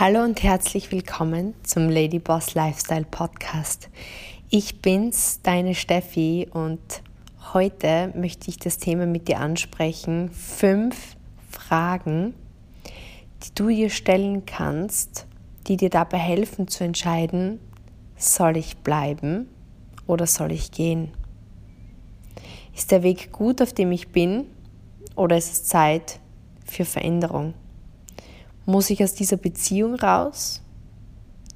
Hallo und herzlich willkommen zum Lady Boss Lifestyle Podcast. Ich bin's, deine Steffi, und heute möchte ich das Thema mit dir ansprechen. Fünf Fragen, die du dir stellen kannst, die dir dabei helfen zu entscheiden, soll ich bleiben oder soll ich gehen? Ist der Weg gut, auf dem ich bin, oder ist es Zeit für Veränderung? Muss ich aus dieser Beziehung raus?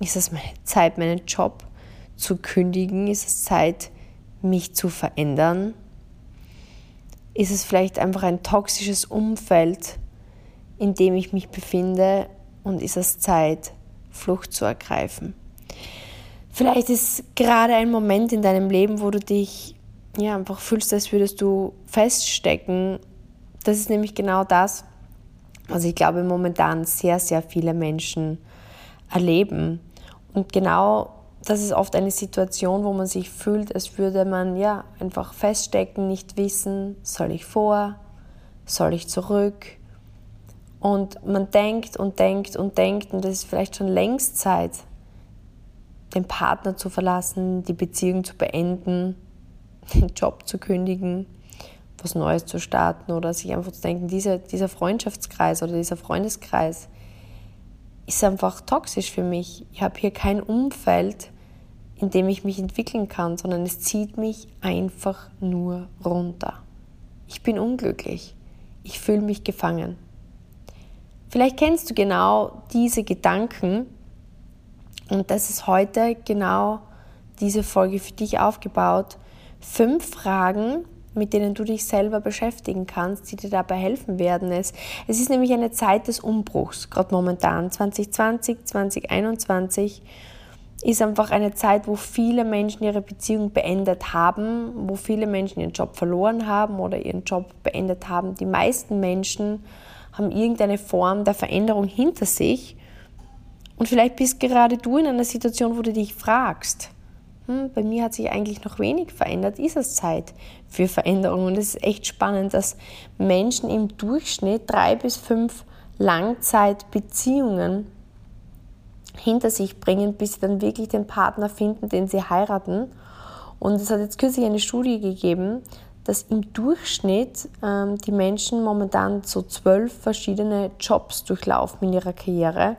Ist es Zeit, meinen Job zu kündigen? Ist es Zeit, mich zu verändern? Ist es vielleicht einfach ein toxisches Umfeld, in dem ich mich befinde? Und ist es Zeit, Flucht zu ergreifen? Vielleicht ist gerade ein Moment in deinem Leben, wo du dich ja, einfach fühlst, als würdest du feststecken. Das ist nämlich genau das, was ich glaube momentan sehr, sehr viele Menschen erleben. Und genau das ist oft eine Situation, wo man sich fühlt, als würde man ja einfach feststecken, nicht wissen, soll ich vor, soll ich zurück. Und man denkt und denkt und denkt, und es ist vielleicht schon längst Zeit, den Partner zu verlassen, die Beziehung zu beenden, den Job zu kündigen was Neues zu starten oder sich einfach zu denken, dieser, dieser Freundschaftskreis oder dieser Freundeskreis ist einfach toxisch für mich. Ich habe hier kein Umfeld, in dem ich mich entwickeln kann, sondern es zieht mich einfach nur runter. Ich bin unglücklich. Ich fühle mich gefangen. Vielleicht kennst du genau diese Gedanken und das ist heute genau diese Folge für dich aufgebaut. Fünf Fragen, mit denen du dich selber beschäftigen kannst, die dir dabei helfen werden. Es, ist nämlich eine Zeit des Umbruchs, gerade momentan 2020, 2021 ist einfach eine Zeit, wo viele Menschen ihre Beziehung beendet haben, wo viele Menschen ihren Job verloren haben oder ihren Job beendet haben. Die meisten Menschen haben irgendeine Form der Veränderung hinter sich. Und vielleicht bist gerade du in einer Situation, wo du dich fragst, hm, bei mir hat sich eigentlich noch wenig verändert, ist es Zeit für Veränderung. Und es ist echt spannend, dass Menschen im Durchschnitt drei bis fünf Langzeitbeziehungen hinter sich bringen, bis sie dann wirklich den Partner finden, den sie heiraten. Und es hat jetzt kürzlich eine Studie gegeben, dass im Durchschnitt ähm, die Menschen momentan so zwölf verschiedene Jobs durchlaufen in ihrer Karriere.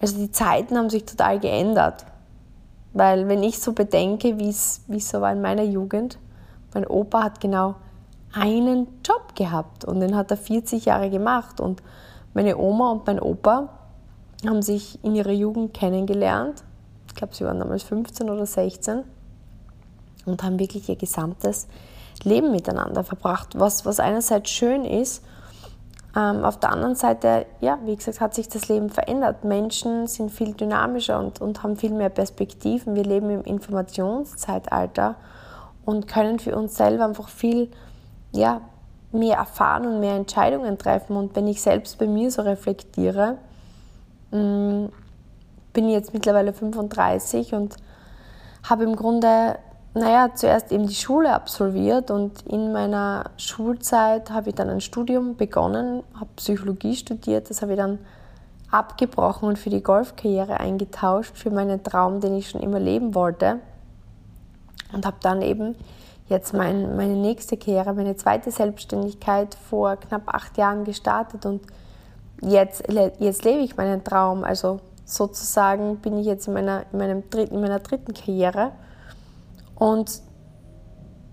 Also die Zeiten haben sich total geändert. Weil wenn ich so bedenke, wie es so war in meiner Jugend, mein Opa hat genau einen Job gehabt und den hat er 40 Jahre gemacht. Und meine Oma und mein Opa haben sich in ihrer Jugend kennengelernt. Ich glaube, sie waren damals 15 oder 16 und haben wirklich ihr gesamtes Leben miteinander verbracht, was, was einerseits schön ist ähm, auf der anderen Seite, ja, wie gesagt, hat sich das Leben verändert. Menschen sind viel dynamischer und, und haben viel mehr Perspektiven. Wir leben im Informationszeitalter und können für uns selber einfach viel ja, mehr erfahren und mehr Entscheidungen treffen. Und wenn ich selbst bei mir so reflektiere, mm, bin ich jetzt mittlerweile 35 und habe im Grunde naja, zuerst eben die Schule absolviert und in meiner Schulzeit habe ich dann ein Studium begonnen, habe Psychologie studiert, das habe ich dann abgebrochen und für die Golfkarriere eingetauscht, für meinen Traum, den ich schon immer leben wollte. Und habe dann eben jetzt mein, meine nächste Karriere, meine zweite Selbstständigkeit vor knapp acht Jahren gestartet und jetzt, jetzt lebe ich meinen Traum. Also sozusagen bin ich jetzt in meiner, in meinem, in meiner dritten Karriere und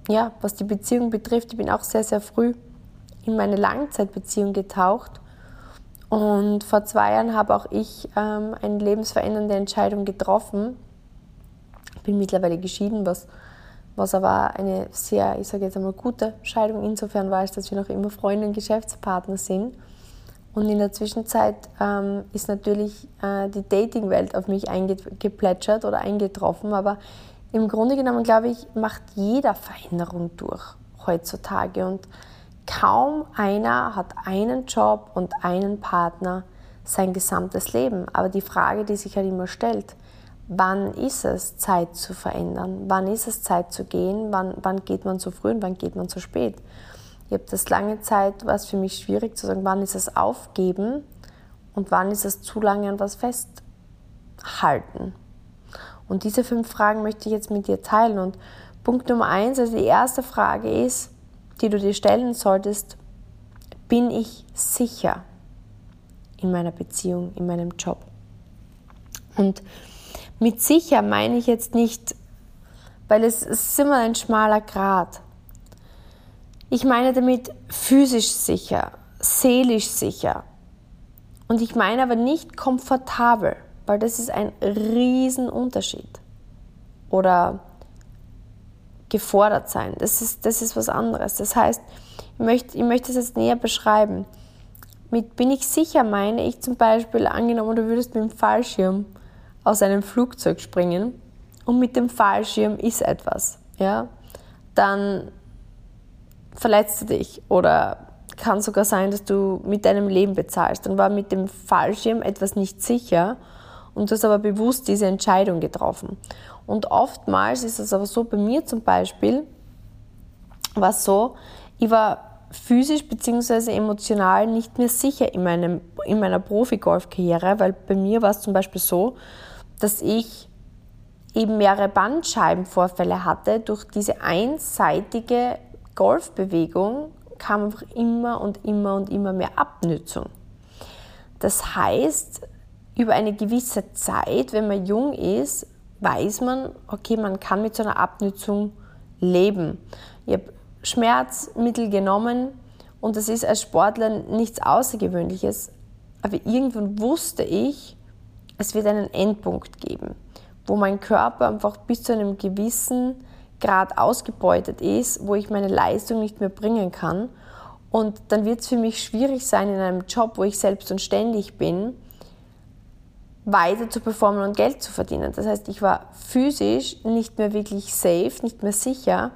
ja, was die Beziehung betrifft, ich bin auch sehr, sehr früh in meine Langzeitbeziehung getaucht. Und vor zwei Jahren habe auch ich ähm, eine lebensverändernde Entscheidung getroffen. Bin mittlerweile geschieden, was, was aber eine sehr, ich sage jetzt einmal, gute Scheidung insofern war, dass wir noch immer Freunde und Geschäftspartner sind. Und in der Zwischenzeit ähm, ist natürlich äh, die Dating-Welt auf mich eingeplätschert oder eingetroffen, aber im Grunde genommen, glaube ich, macht jeder Veränderung durch heutzutage und kaum einer hat einen Job und einen Partner sein gesamtes Leben. Aber die Frage, die sich halt immer stellt, wann ist es Zeit zu verändern? Wann ist es Zeit zu gehen? Wann, wann geht man zu früh und wann geht man zu spät? Ich habe das lange Zeit, war es für mich schwierig zu sagen, wann ist es aufgeben und wann ist es zu lange an was festhalten? Und diese fünf Fragen möchte ich jetzt mit dir teilen. Und Punkt Nummer eins, also die erste Frage ist, die du dir stellen solltest, bin ich sicher in meiner Beziehung, in meinem Job? Und mit sicher meine ich jetzt nicht, weil es, ist immer ein schmaler Grat. Ich meine damit physisch sicher, seelisch sicher. Und ich meine aber nicht komfortabel, weil das ist ein Riesenunterschied. Oder gefordert sein, das ist, das ist was anderes. Das heißt, ich möchte, ich möchte es jetzt näher beschreiben. Mit bin ich sicher meine ich zum Beispiel, angenommen, du würdest mit dem Fallschirm aus einem Flugzeug springen und mit dem Fallschirm ist etwas, ja, dann verletzt du dich oder kann sogar sein, dass du mit deinem Leben bezahlst. Dann war mit dem Fallschirm etwas nicht sicher und du hast aber bewusst diese Entscheidung getroffen. Und oftmals ist es aber so, bei mir zum Beispiel, war es so, ich war physisch bzw. emotional nicht mehr sicher in, meinem, in meiner Profi-Golf-Karriere, weil bei mir war es zum Beispiel so, dass ich eben mehrere Bandscheibenvorfälle hatte. Durch diese einseitige Golfbewegung kam einfach immer und immer und immer mehr Abnützung. Das heißt, über eine gewisse Zeit, wenn man jung ist, weiß man, okay, man kann mit so einer Abnützung leben. Ich habe Schmerzmittel genommen und das ist als Sportler nichts Außergewöhnliches. Aber irgendwann wusste ich, es wird einen Endpunkt geben, wo mein Körper einfach bis zu einem gewissen Grad ausgebeutet ist, wo ich meine Leistung nicht mehr bringen kann. Und dann wird es für mich schwierig sein, in einem Job, wo ich selbst und ständig bin, weiter zu performen und Geld zu verdienen. Das heißt, ich war physisch nicht mehr wirklich safe, nicht mehr sicher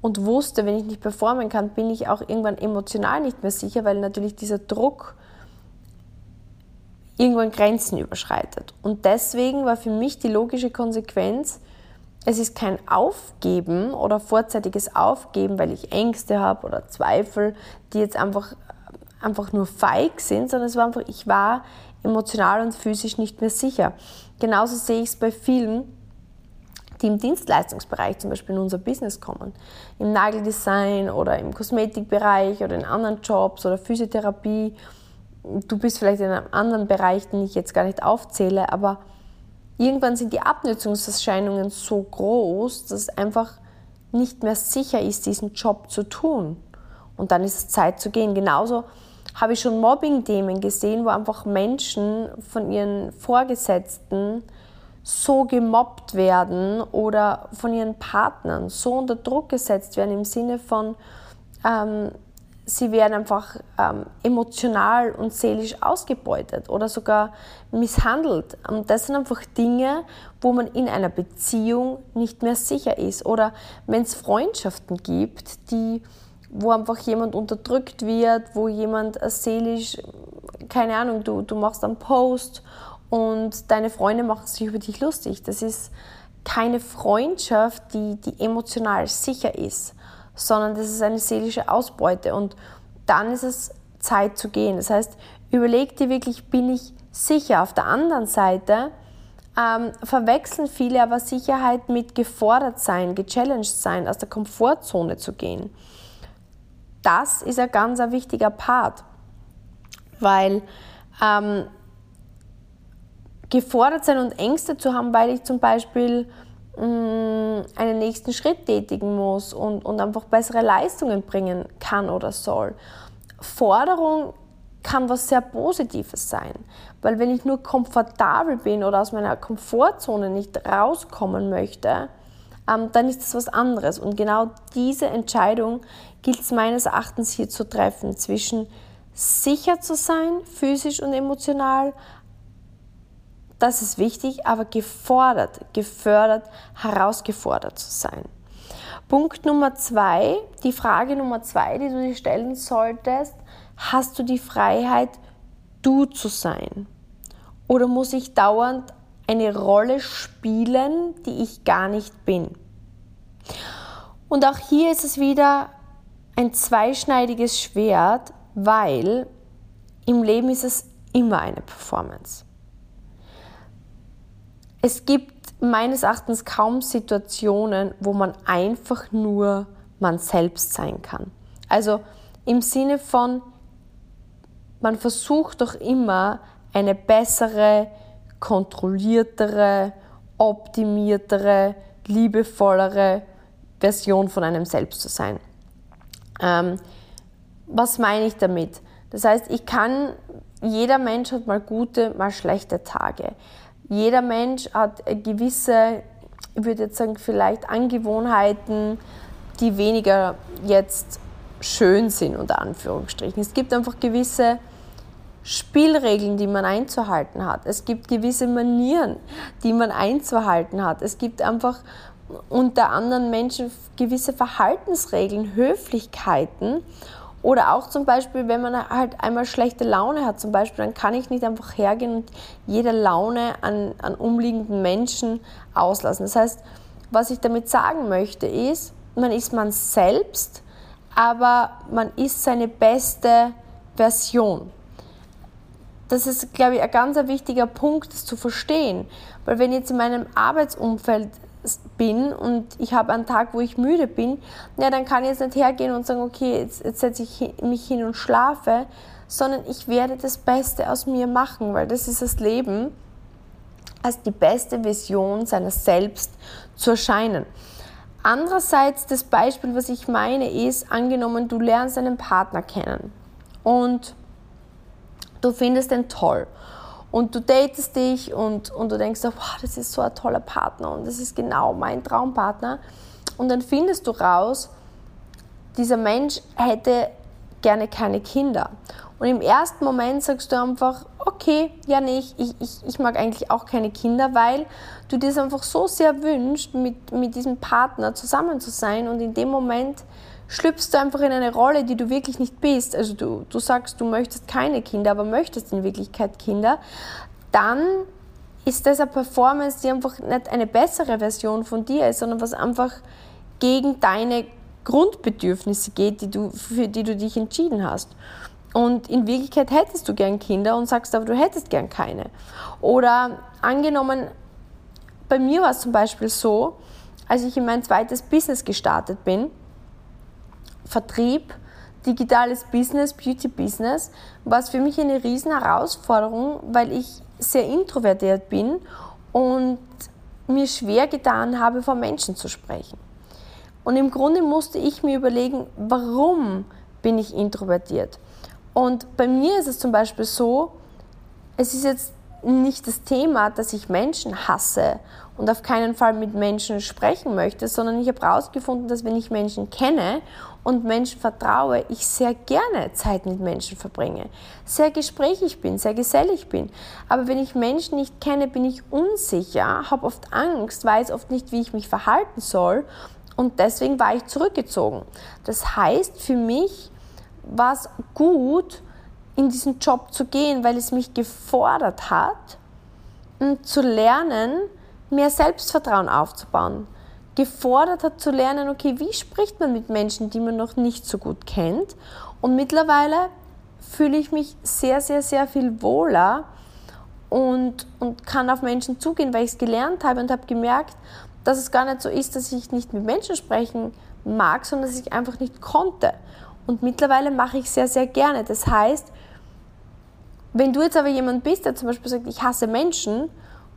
und wusste, wenn ich nicht performen kann, bin ich auch irgendwann emotional nicht mehr sicher, weil natürlich dieser Druck irgendwann Grenzen überschreitet. Und deswegen war für mich die logische Konsequenz, es ist kein Aufgeben oder vorzeitiges Aufgeben, weil ich Ängste habe oder Zweifel, die jetzt einfach, einfach nur feig sind, sondern es war einfach, ich war emotional und physisch nicht mehr sicher. Genauso sehe ich es bei vielen, die im Dienstleistungsbereich zum Beispiel in unser Business kommen. Im Nageldesign oder im Kosmetikbereich oder in anderen Jobs oder Physiotherapie du bist vielleicht in einem anderen Bereich, den ich jetzt gar nicht aufzähle, aber irgendwann sind die Abnutzungserscheinungen so groß, dass es einfach nicht mehr sicher ist, diesen Job zu tun. Und dann ist es Zeit zu gehen. Genauso habe ich schon Mobbing-Themen gesehen, wo einfach Menschen von ihren Vorgesetzten so gemobbt werden oder von ihren Partnern so unter Druck gesetzt werden im Sinne von, ähm, sie werden einfach ähm, emotional und seelisch ausgebeutet oder sogar misshandelt. Und das sind einfach Dinge, wo man in einer Beziehung nicht mehr sicher ist. Oder wenn es Freundschaften gibt, die, wo einfach jemand unterdrückt wird, wo jemand seelisch, keine Ahnung, du, du machst einen Post und deine Freunde machen sich über dich lustig. Das ist keine Freundschaft, die, die emotional sicher ist sondern das ist eine seelische Ausbeute und dann ist es Zeit zu gehen. Das heißt, überleg dir wirklich, bin ich sicher? Auf der anderen Seite ähm, verwechseln viele aber Sicherheit mit gefordert sein, gechallenged sein, aus der Komfortzone zu gehen. Das ist ein ganz ein wichtiger Part, weil ähm, gefordert sein und Ängste zu haben, weil ich zum Beispiel Mm, einen nächsten Schritt tätigen muss und, und einfach bessere Leistungen bringen kann oder soll. Forderung kann was sehr Positives sein, weil wenn ich nur komfortabel bin oder aus meiner Komfortzone nicht rauskommen möchte, ähm, dann ist das was anderes. Und genau diese Entscheidung gilt es meines Erachtens hier zu treffen, zwischen sicher zu sein, physisch und emotional, das ist wichtig, aber gefordert, gefördert, herausgefordert zu sein. Punkt Nummer zwei, die Frage Nummer zwei, die du dir stellen solltest, hast du die Freiheit, du zu sein? Oder muss ich dauernd eine Rolle spielen, die ich gar nicht bin? Und auch hier ist es wieder ein zweischneidiges Schwert, weil im Leben ist es immer eine Performance. Es gibt meines Erachtens kaum Situationen, wo man einfach nur man selbst sein kann. Also im Sinne von, man versucht doch immer eine bessere, kontrolliertere, optimiertere, liebevollere Version von einem selbst zu sein. Ähm, was meine ich damit? Das heißt, ich kann, jeder Mensch hat mal gute, mal schlechte Tage. Jeder Mensch hat gewisse, ich würde jetzt sagen, vielleicht Angewohnheiten, die weniger jetzt schön sind, unter Anführungsstrichen. Es gibt einfach gewisse Spielregeln, die man einzuhalten hat. Es gibt gewisse Manieren, die man einzuhalten hat. Es gibt einfach unter anderen Menschen gewisse Verhaltensregeln, Höflichkeiten oder auch zum Beispiel, wenn man halt einmal schlechte Laune hat, zum Beispiel, dann kann ich nicht einfach hergehen und jede Laune an, an umliegenden Menschen auslassen. Das heißt, was ich damit sagen möchte, ist, man ist man selbst, aber man ist seine beste Version. Das ist, glaube ich, ein ganz wichtiger Punkt, das zu verstehen. Weil wenn jetzt in meinem Arbeitsumfeld bin und ich habe einen Tag, wo ich müde bin, ja, dann kann ich jetzt nicht hergehen und sagen, okay, jetzt, jetzt setze ich mich hin und schlafe, sondern ich werde das Beste aus mir machen, weil das ist das Leben, als die beste Vision seiner selbst zu erscheinen. Andererseits das Beispiel, was ich meine, ist, angenommen, du lernst einen Partner kennen und du findest den toll und du datest dich und, und du denkst, wow, das ist so ein toller Partner und das ist genau mein Traumpartner und dann findest du raus, dieser Mensch hätte gerne keine Kinder. Und im ersten Moment sagst du einfach, okay, ja nicht, ich, ich, ich mag eigentlich auch keine Kinder, weil du dir es einfach so sehr wünschst, mit, mit diesem Partner zusammen zu sein und in dem Moment schlüpfst du einfach in eine Rolle, die du wirklich nicht bist. Also du, du sagst, du möchtest keine Kinder, aber möchtest in Wirklichkeit Kinder, dann ist das eine Performance, die einfach nicht eine bessere Version von dir ist, sondern was einfach gegen deine Grundbedürfnisse geht, die du, für die du dich entschieden hast. Und in Wirklichkeit hättest du gern Kinder und sagst aber, du hättest gern keine. Oder angenommen, bei mir war es zum Beispiel so, als ich in mein zweites Business gestartet bin, Vertrieb, digitales Business, Beauty Business, war es für mich eine riesen Herausforderung, weil ich sehr introvertiert bin und mir schwer getan habe, vor Menschen zu sprechen. Und im Grunde musste ich mir überlegen, warum bin ich introvertiert? Und bei mir ist es zum Beispiel so, es ist jetzt nicht das Thema, dass ich Menschen hasse und auf keinen Fall mit Menschen sprechen möchte, sondern ich habe herausgefunden, dass wenn ich Menschen kenne und Menschen vertraue, ich sehr gerne Zeit mit Menschen verbringe, sehr gesprächig bin, sehr gesellig bin. Aber wenn ich Menschen nicht kenne, bin ich unsicher, habe oft Angst, weiß oft nicht, wie ich mich verhalten soll und deswegen war ich zurückgezogen. Das heißt für mich, war es gut, in diesen Job zu gehen, weil es mich gefordert hat, zu lernen, mehr Selbstvertrauen aufzubauen. Gefordert hat zu lernen, okay, wie spricht man mit Menschen, die man noch nicht so gut kennt. Und mittlerweile fühle ich mich sehr, sehr, sehr viel wohler und, und kann auf Menschen zugehen, weil ich es gelernt habe und habe gemerkt, dass es gar nicht so ist, dass ich nicht mit Menschen sprechen mag, sondern dass ich einfach nicht konnte. Und mittlerweile mache ich sehr, sehr gerne. Das heißt, wenn du jetzt aber jemand bist, der zum Beispiel sagt, ich hasse Menschen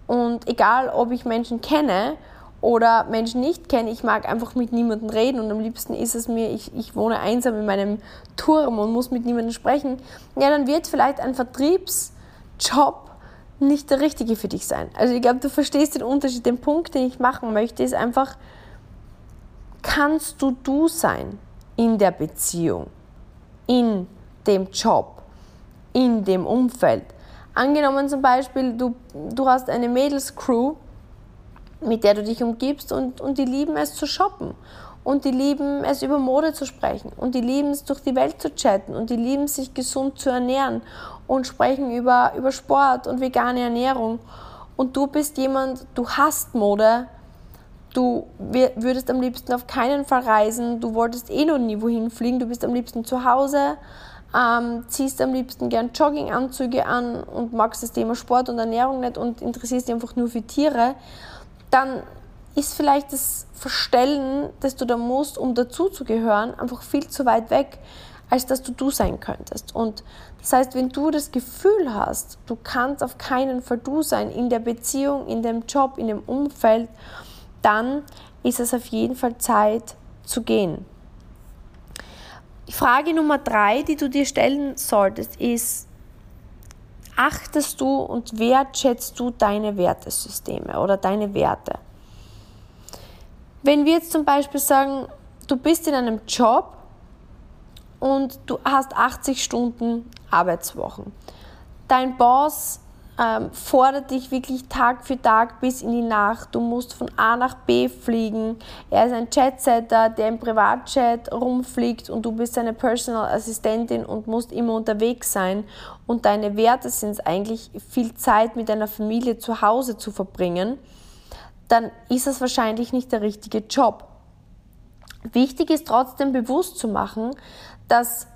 und egal, ob ich Menschen kenne oder Menschen nicht kenne, ich mag einfach mit niemandem reden und am liebsten ist es mir, ich, ich wohne einsam in meinem Turm und muss mit niemandem sprechen, ja, dann wird vielleicht ein Vertriebsjob nicht der richtige für dich sein. Also ich glaube, du verstehst den Unterschied. Den Punkt, den ich machen möchte, ist einfach, kannst du du sein? in der Beziehung, in dem Job, in dem Umfeld. Angenommen zum Beispiel, du, du hast eine Mädelscrew, mit der du dich umgibst und, und die lieben es zu shoppen. Und die lieben es über Mode zu sprechen. Und die lieben es durch die Welt zu chatten. Und die lieben sich gesund zu ernähren. Und sprechen über, über Sport und vegane Ernährung. Und du bist jemand, du hast Mode, du würdest am liebsten auf keinen Fall reisen, du wolltest eh noch nie wohin fliegen, du bist am liebsten zu Hause, ähm, ziehst am liebsten gern Jogginganzüge an und magst das Thema Sport und Ernährung nicht und interessierst dich einfach nur für Tiere, dann ist vielleicht das Verstellen, das du da musst, um dazuzugehören, einfach viel zu weit weg, als dass du du sein könntest. Und das heißt, wenn du das Gefühl hast, du kannst auf keinen Fall du sein in der Beziehung, in dem Job, in dem Umfeld, dann ist es auf jeden Fall Zeit zu gehen. Frage Nummer drei, die du dir stellen solltest, ist, achtest du und wertschätzt du deine Wertesysteme oder deine Werte? Wenn wir jetzt zum Beispiel sagen, du bist in einem Job und du hast 80 Stunden Arbeitswochen. Dein Boss ähm, fordert dich wirklich Tag für Tag bis in die Nacht. Du musst von A nach B fliegen. Er ist ein Chatsetter, der im Privatchat rumfliegt und du bist seine Personal Assistentin und musst immer unterwegs sein. Und deine Werte sind es eigentlich, viel Zeit mit deiner Familie zu Hause zu verbringen. Dann ist es wahrscheinlich nicht der richtige Job. Wichtig ist trotzdem bewusst zu machen, dass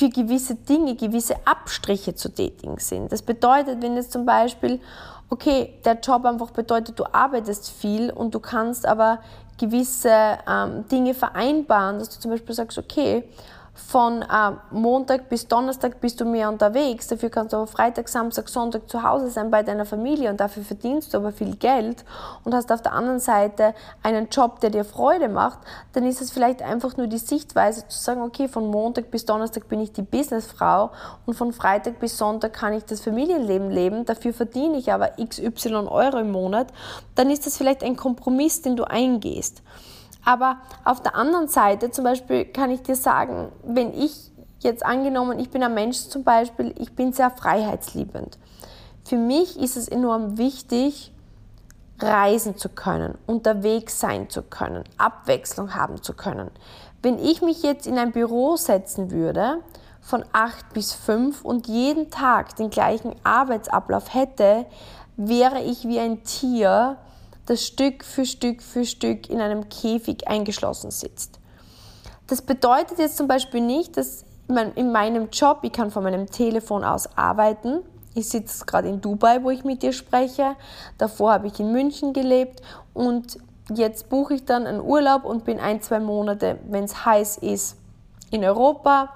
für gewisse Dinge gewisse Abstriche zu tätigen sind. Das bedeutet, wenn jetzt zum Beispiel, okay, der Job einfach bedeutet, du arbeitest viel und du kannst aber gewisse ähm, Dinge vereinbaren, dass du zum Beispiel sagst, okay, von äh, Montag bis Donnerstag bist du mehr unterwegs, dafür kannst du aber Freitag, Samstag, Sonntag zu Hause sein bei deiner Familie und dafür verdienst du aber viel Geld und hast auf der anderen Seite einen Job, der dir Freude macht, dann ist es vielleicht einfach nur die Sichtweise zu sagen, okay, von Montag bis Donnerstag bin ich die Businessfrau und von Freitag bis Sonntag kann ich das Familienleben leben, dafür verdiene ich aber xy Euro im Monat, dann ist das vielleicht ein Kompromiss, den du eingehst. Aber auf der anderen Seite zum Beispiel kann ich dir sagen, wenn ich jetzt angenommen, ich bin ein Mensch zum Beispiel, ich bin sehr freiheitsliebend. Für mich ist es enorm wichtig, reisen zu können, unterwegs sein zu können, Abwechslung haben zu können. Wenn ich mich jetzt in ein Büro setzen würde, von 8 bis 5 und jeden Tag den gleichen Arbeitsablauf hätte, wäre ich wie ein Tier, das Stück für Stück für Stück in einem Käfig eingeschlossen sitzt. Das bedeutet jetzt zum Beispiel nicht, dass in meinem Job, ich kann von meinem Telefon aus arbeiten. Ich sitze gerade in Dubai, wo ich mit dir spreche. Davor habe ich in München gelebt und jetzt buche ich dann einen Urlaub und bin ein, zwei Monate, wenn es heiß ist, in Europa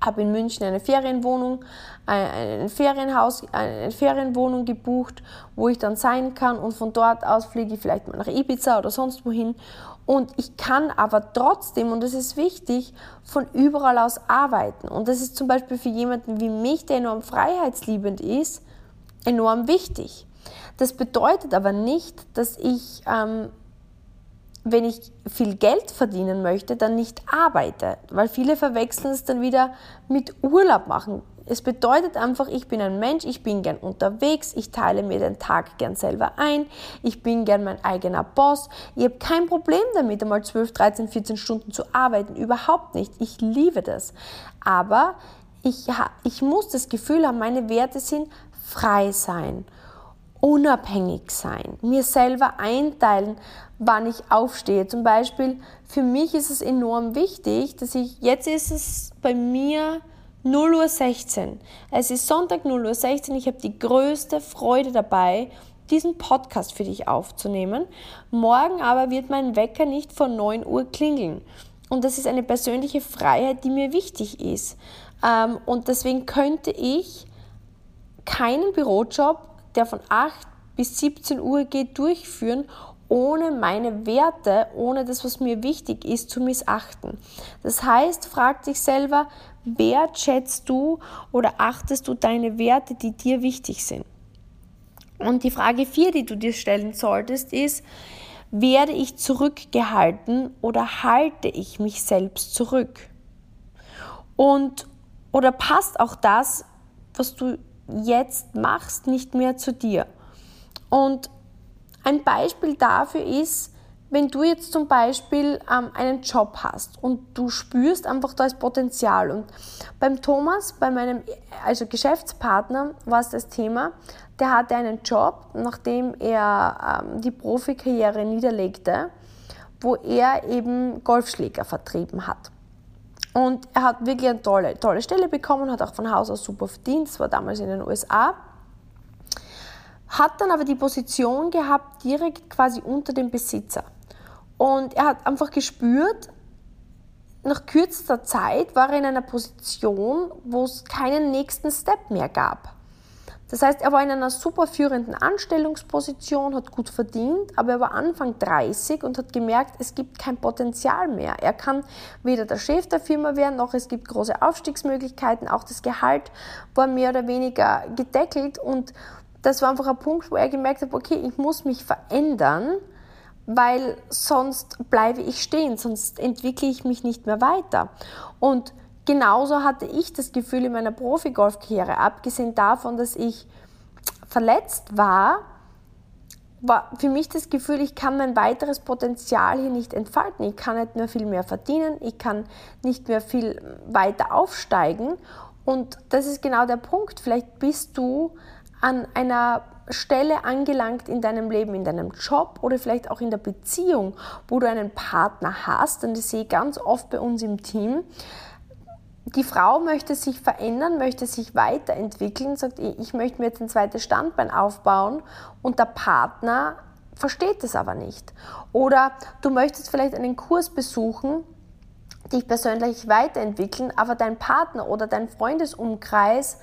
habe in München eine Ferienwohnung, ein Ferienhaus, eine Ferienwohnung gebucht, wo ich dann sein kann und von dort aus fliege ich vielleicht mal nach Ibiza oder sonst wohin. Und ich kann aber trotzdem, und das ist wichtig, von überall aus arbeiten. Und das ist zum Beispiel für jemanden wie mich, der enorm freiheitsliebend ist, enorm wichtig. Das bedeutet aber nicht, dass ich ähm, wenn ich viel Geld verdienen möchte, dann nicht arbeite, weil viele verwechseln es dann wieder mit Urlaub machen. Es bedeutet einfach, ich bin ein Mensch, ich bin gern unterwegs, ich teile mir den Tag gern selber ein, ich bin gern mein eigener Boss. Ich habe kein Problem damit, einmal 12, 13, 14 Stunden zu arbeiten, überhaupt nicht. Ich liebe das. Aber ich, ich muss das Gefühl haben, meine Werte sind frei sein unabhängig sein, mir selber einteilen, wann ich aufstehe. Zum Beispiel, für mich ist es enorm wichtig, dass ich, jetzt ist es bei mir 0 Uhr 16. Es ist Sonntag 0 Uhr 16. Ich habe die größte Freude dabei, diesen Podcast für dich aufzunehmen. Morgen aber wird mein Wecker nicht vor 9 Uhr klingeln. Und das ist eine persönliche Freiheit, die mir wichtig ist. Ähm, und deswegen könnte ich keinen Bürojob der von 8 bis 17 Uhr geht, durchführen, ohne meine Werte, ohne das, was mir wichtig ist, zu missachten. Das heißt, frag dich selber, wertschätzt du oder achtest du deine Werte, die dir wichtig sind? Und die Frage 4, die du dir stellen solltest, ist, werde ich zurückgehalten oder halte ich mich selbst zurück? Und oder passt auch das, was du jetzt machst, nicht mehr zu dir. Und ein Beispiel dafür ist, wenn du jetzt zum Beispiel ähm, einen Job hast und du spürst einfach, da ist Potenzial. Und beim Thomas, bei meinem also Geschäftspartner, war es das Thema, der hatte einen Job, nachdem er ähm, die Profikarriere niederlegte, wo er eben Golfschläger vertrieben hat. Und er hat wirklich eine tolle, tolle Stelle bekommen, hat auch von Haus aus super verdient, das war damals in den USA. Hat dann aber die Position gehabt, direkt quasi unter dem Besitzer. Und er hat einfach gespürt, nach kürzester Zeit war er in einer Position, wo es keinen nächsten Step mehr gab. Das heißt, er war in einer super führenden Anstellungsposition, hat gut verdient, aber er war Anfang 30 und hat gemerkt, es gibt kein Potenzial mehr. Er kann weder der Chef der Firma werden, noch es gibt große Aufstiegsmöglichkeiten. Auch das Gehalt war mehr oder weniger gedeckelt und das war einfach ein Punkt, wo er gemerkt hat, okay, ich muss mich verändern, weil sonst bleibe ich stehen, sonst entwickle ich mich nicht mehr weiter. Und genauso hatte ich das Gefühl in meiner Profi-Golf-Karriere, abgesehen davon, dass ich verletzt war, war für mich das Gefühl, ich kann mein weiteres Potenzial hier nicht entfalten. Ich kann nicht mehr viel mehr verdienen, ich kann nicht mehr viel weiter aufsteigen. Und das ist genau der Punkt. Vielleicht bist du an einer Stelle angelangt in deinem Leben, in deinem Job oder vielleicht auch in der Beziehung, wo du einen Partner hast, und ich sehe ganz oft bei uns im Team, die Frau möchte sich verändern, möchte sich weiterentwickeln, sagt, ich möchte mir jetzt ein zweites Standbein aufbauen und der Partner versteht es aber nicht. Oder du möchtest vielleicht einen Kurs besuchen, dich persönlich weiterentwickeln, aber dein Partner oder dein Freundesumkreis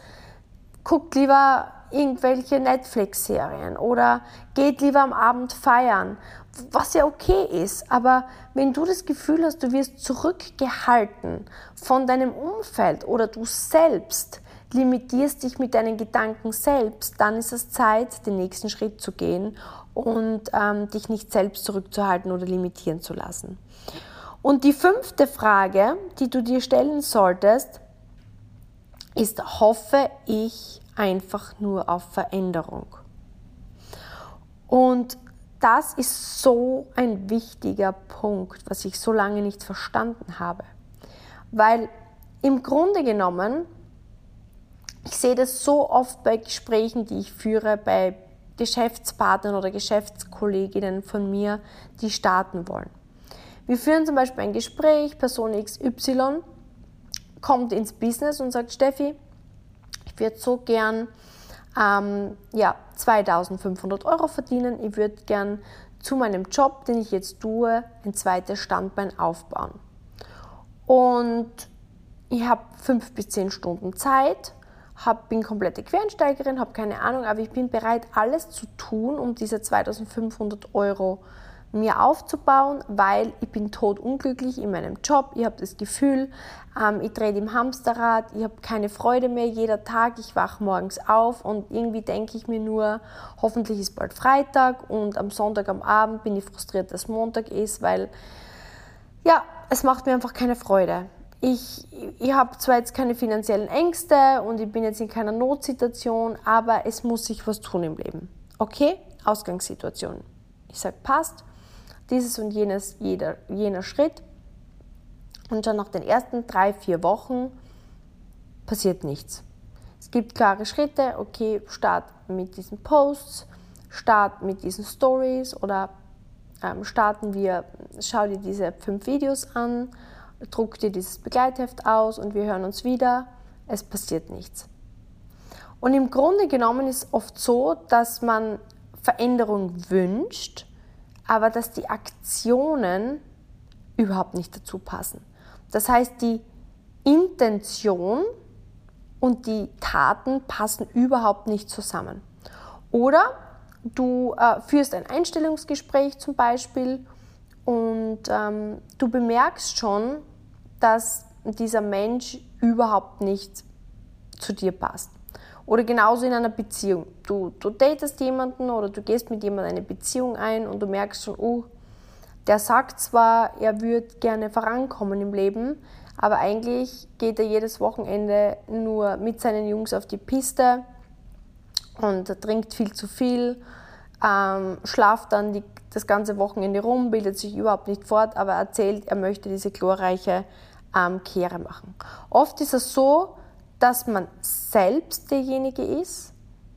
guckt lieber irgendwelche Netflix-Serien oder geht lieber am Abend feiern, was ja okay ist. Aber wenn du das Gefühl hast, du wirst zurückgehalten von deinem Umfeld oder du selbst limitierst dich mit deinen Gedanken selbst, dann ist es Zeit, den nächsten Schritt zu gehen und ähm, dich nicht selbst zurückzuhalten oder limitieren zu lassen. Und die fünfte Frage, die du dir stellen solltest, ist, hoffe ich einfach nur auf Veränderung. Und das ist so ein wichtiger Punkt, was ich so lange nicht verstanden habe. Weil im Grunde genommen, ich sehe das so oft bei Gesprächen, die ich führe, bei Geschäftspartnern oder Geschäftskolleginnen von mir, die starten wollen. Wir führen zum Beispiel ein Gespräch, Person XY kommt ins Business und sagt, Steffi, ich würde so gern ähm, ja, 2500 Euro verdienen. Ich würde gern zu meinem Job, den ich jetzt tue, ein zweites Standbein aufbauen. Und ich habe fünf bis zehn Stunden Zeit, hab, bin komplette Quereinsteigerin, habe keine Ahnung, aber ich bin bereit, alles zu tun, um diese 2500 Euro zu mir aufzubauen, weil ich bin totunglücklich in meinem Job. Ich habe das Gefühl, ähm, ich drehe im Hamsterrad, ich habe keine Freude mehr jeder Tag. Ich wache morgens auf und irgendwie denke ich mir nur, hoffentlich ist bald Freitag und am Sonntag am Abend bin ich frustriert, dass Montag ist, weil ja, es macht mir einfach keine Freude. Ich, ich habe zwar jetzt keine finanziellen Ängste und ich bin jetzt in keiner Notsituation, aber es muss sich was tun im Leben. Okay? Ausgangssituation. Ich sage, passt dieses und jenes, jeder, jener Schritt. Und schon nach den ersten drei, vier Wochen passiert nichts. Es gibt klare Schritte, okay, start mit diesen Posts, start mit diesen Stories oder ähm, starten wir, schau dir diese fünf Videos an, druck dir dieses Begleitheft aus und wir hören uns wieder. Es passiert nichts. Und im Grunde genommen ist es oft so, dass man Veränderung wünscht, aber dass die Aktionen überhaupt nicht dazu passen. Das heißt, die Intention und die Taten passen überhaupt nicht zusammen. Oder du äh, führst ein Einstellungsgespräch zum Beispiel und ähm, du bemerkst schon, dass dieser Mensch überhaupt nicht zu dir passt. Oder genauso in einer Beziehung. Du, du datest jemanden oder du gehst mit jemandem eine Beziehung ein und du merkst schon, oh, der sagt zwar, er würde gerne vorankommen im Leben, aber eigentlich geht er jedes Wochenende nur mit seinen Jungs auf die Piste und trinkt viel zu viel, ähm, schlaft dann die, das ganze Wochenende rum, bildet sich überhaupt nicht fort, aber erzählt, er möchte diese glorreiche ähm, Kehre machen. Oft ist es so, dass man selbst derjenige ist,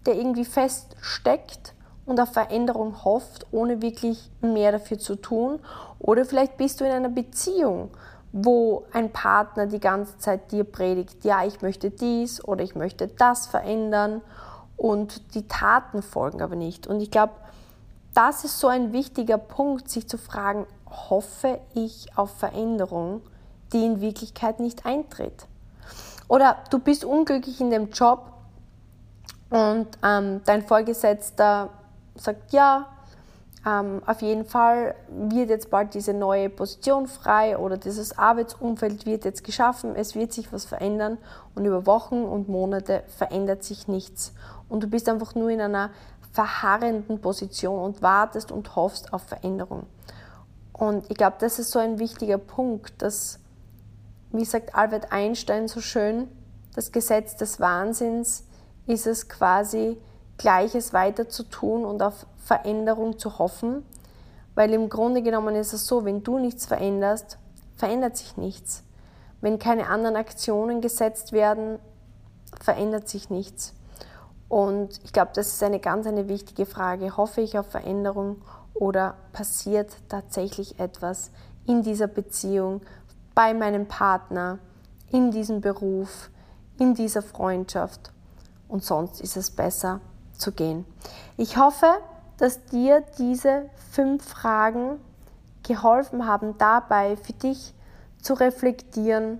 der irgendwie feststeckt und auf Veränderung hofft, ohne wirklich mehr dafür zu tun. Oder vielleicht bist du in einer Beziehung, wo ein Partner die ganze Zeit dir predigt, ja, ich möchte dies oder ich möchte das verändern und die Taten folgen aber nicht. Und ich glaube, das ist so ein wichtiger Punkt, sich zu fragen, hoffe ich auf Veränderung, die in Wirklichkeit nicht eintritt. Oder du bist unglücklich in dem Job und ähm, dein Vorgesetzter sagt, ja, ähm, auf jeden Fall wird jetzt bald diese neue Position frei oder dieses Arbeitsumfeld wird jetzt geschaffen, es wird sich was verändern und über Wochen und Monate verändert sich nichts. Und du bist einfach nur in einer verharrenden Position und wartest und hoffst auf Veränderung. Und ich glaube, das ist so ein wichtiger Punkt, dass, wie sagt Albert Einstein so schön, das Gesetz des Wahnsinns ist es quasi, Gleiches weiter zu tun und auf Veränderung zu hoffen, weil im Grunde genommen ist es so, wenn du nichts veränderst, verändert sich nichts. Wenn keine anderen Aktionen gesetzt werden, verändert sich nichts. Und ich glaube, das ist eine ganz eine wichtige Frage. Hoffe ich auf Veränderung oder passiert tatsächlich etwas in dieser Beziehung, bei meinem Partner, in diesem Beruf, in dieser Freundschaft? Und sonst ist es besser, zu gehen. Ich hoffe, dass dir diese fünf Fragen geholfen haben, dabei für dich zu reflektieren,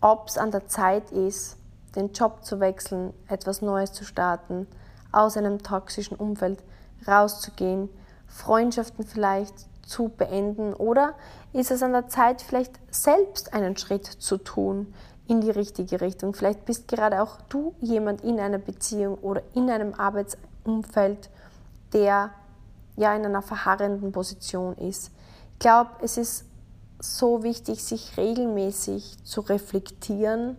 ob es an der Zeit ist, den Job zu wechseln, etwas Neues zu starten, aus einem toxischen Umfeld rauszugehen, Freundschaften vielleicht zu beenden oder ist es an der Zeit, vielleicht selbst einen Schritt zu tun, in die richtige Richtung. Vielleicht bist gerade auch du jemand in einer Beziehung oder in einem Arbeitsumfeld, der ja in einer verharrenden Position ist. Ich glaube, es ist so wichtig, sich regelmäßig zu reflektieren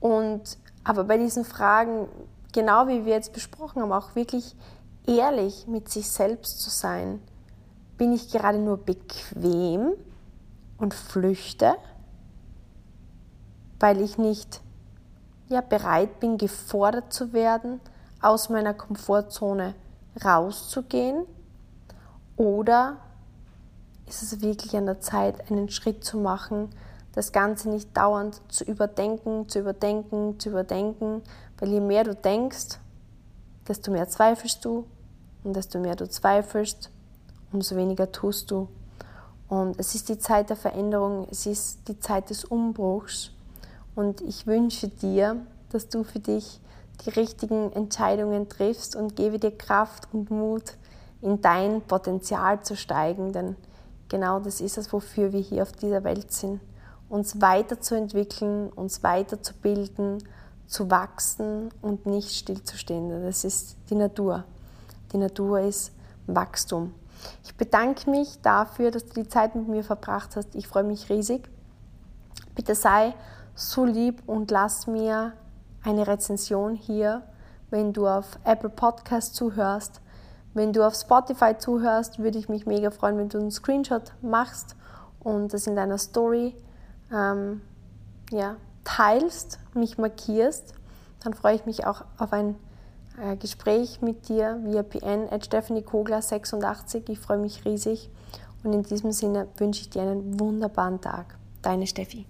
und aber bei diesen Fragen, genau wie wir jetzt besprochen haben, auch wirklich ehrlich mit sich selbst zu sein. Bin ich gerade nur bequem und flüchte? weil ich nicht ja, bereit bin, gefordert zu werden, aus meiner Komfortzone rauszugehen? Oder ist es wirklich an der Zeit, einen Schritt zu machen, das Ganze nicht dauernd zu überdenken, zu überdenken, zu überdenken, weil je mehr du denkst, desto mehr zweifelst du und desto mehr du zweifelst, umso weniger tust du. Und es ist die Zeit der Veränderung, es ist die Zeit des Umbruchs und ich wünsche dir, dass du für dich die richtigen Entscheidungen triffst und gebe dir Kraft und Mut, in dein Potenzial zu steigen, denn genau das ist es, wofür wir hier auf dieser Welt sind. Uns weiterzuentwickeln, uns weiterzubilden, zu wachsen und nicht stillzustehen. Das ist die Natur. Die Natur ist Wachstum. Ich bedanke mich dafür, dass du die Zeit mit mir verbracht hast. Ich freue mich riesig. Bitte sei so lieb und lass mir eine Rezension hier, wenn du auf Apple Podcast zuhörst. Wenn du auf Spotify zuhörst, würde ich mich mega freuen, wenn du einen Screenshot machst und das in deiner Story ähm, ja, teilst, mich markierst. Dann freue ich mich auch auf ein Gespräch mit dir via PN at Stephanie Kogler 86. Ich freue mich riesig und in diesem Sinne wünsche ich dir einen wunderbaren Tag. Deine Steffi.